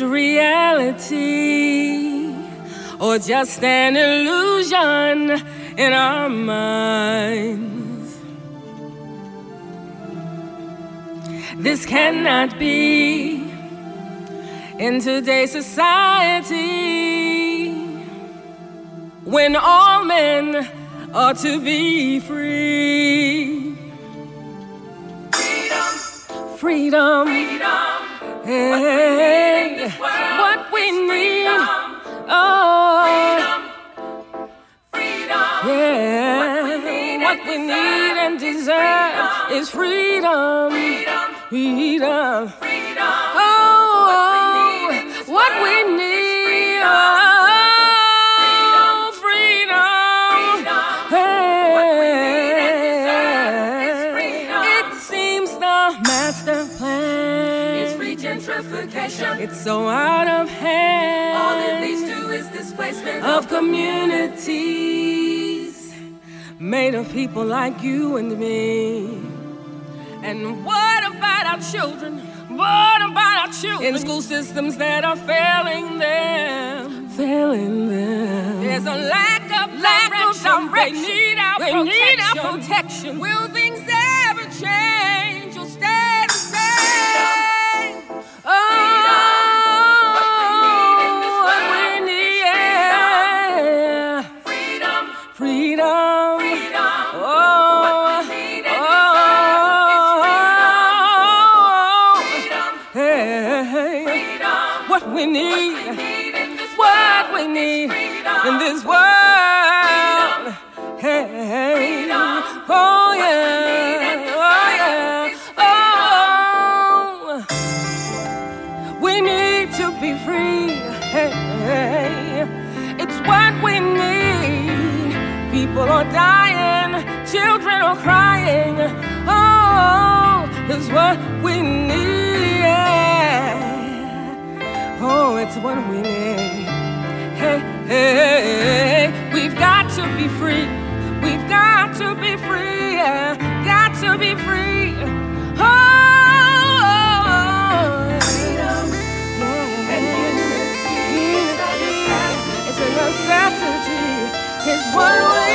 it reality or just an illusion in our minds? This cannot be in today's society when all men are to be free. Freedom, freedom, freedom. Hey, what we need, oh, freedom, yeah, what we need and deserve is freedom, freedom, freedom. Gentrification. it's so out of hand. All it leads to is displacement of communities made of people like you and me. And what about our children? What about our children in school systems that are failing them? Failing them. There's a lack of lack direction. of direction. They need our they protection. Need our protection. Will things ever change in this world. Hey, oh yeah, oh yeah, oh. We need to be free. Hey, it's what we need. People are dying, children are crying. Oh, it's what we need. Oh, it's what we need. Hey, we've got to be free. We've got to be free. yeah. Got to be free. Oh, oh, oh. Freedom and unity is a necessity. It's a necessity. It's what we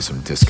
play some disco.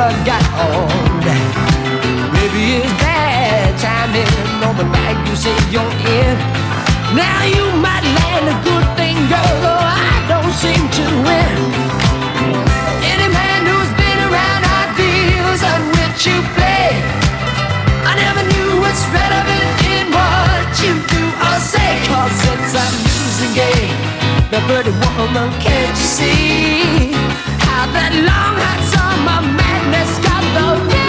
never got on. Maybe it's bad timing on the night you say you're in. Now you might land a good thing, girl, though I don't seem to win. Any man who's been around our deals on which you play, I never knew what's relevant in what you do or say. Cause it's a losing game. the pretty woman, can't you see how that long hot summer man? about.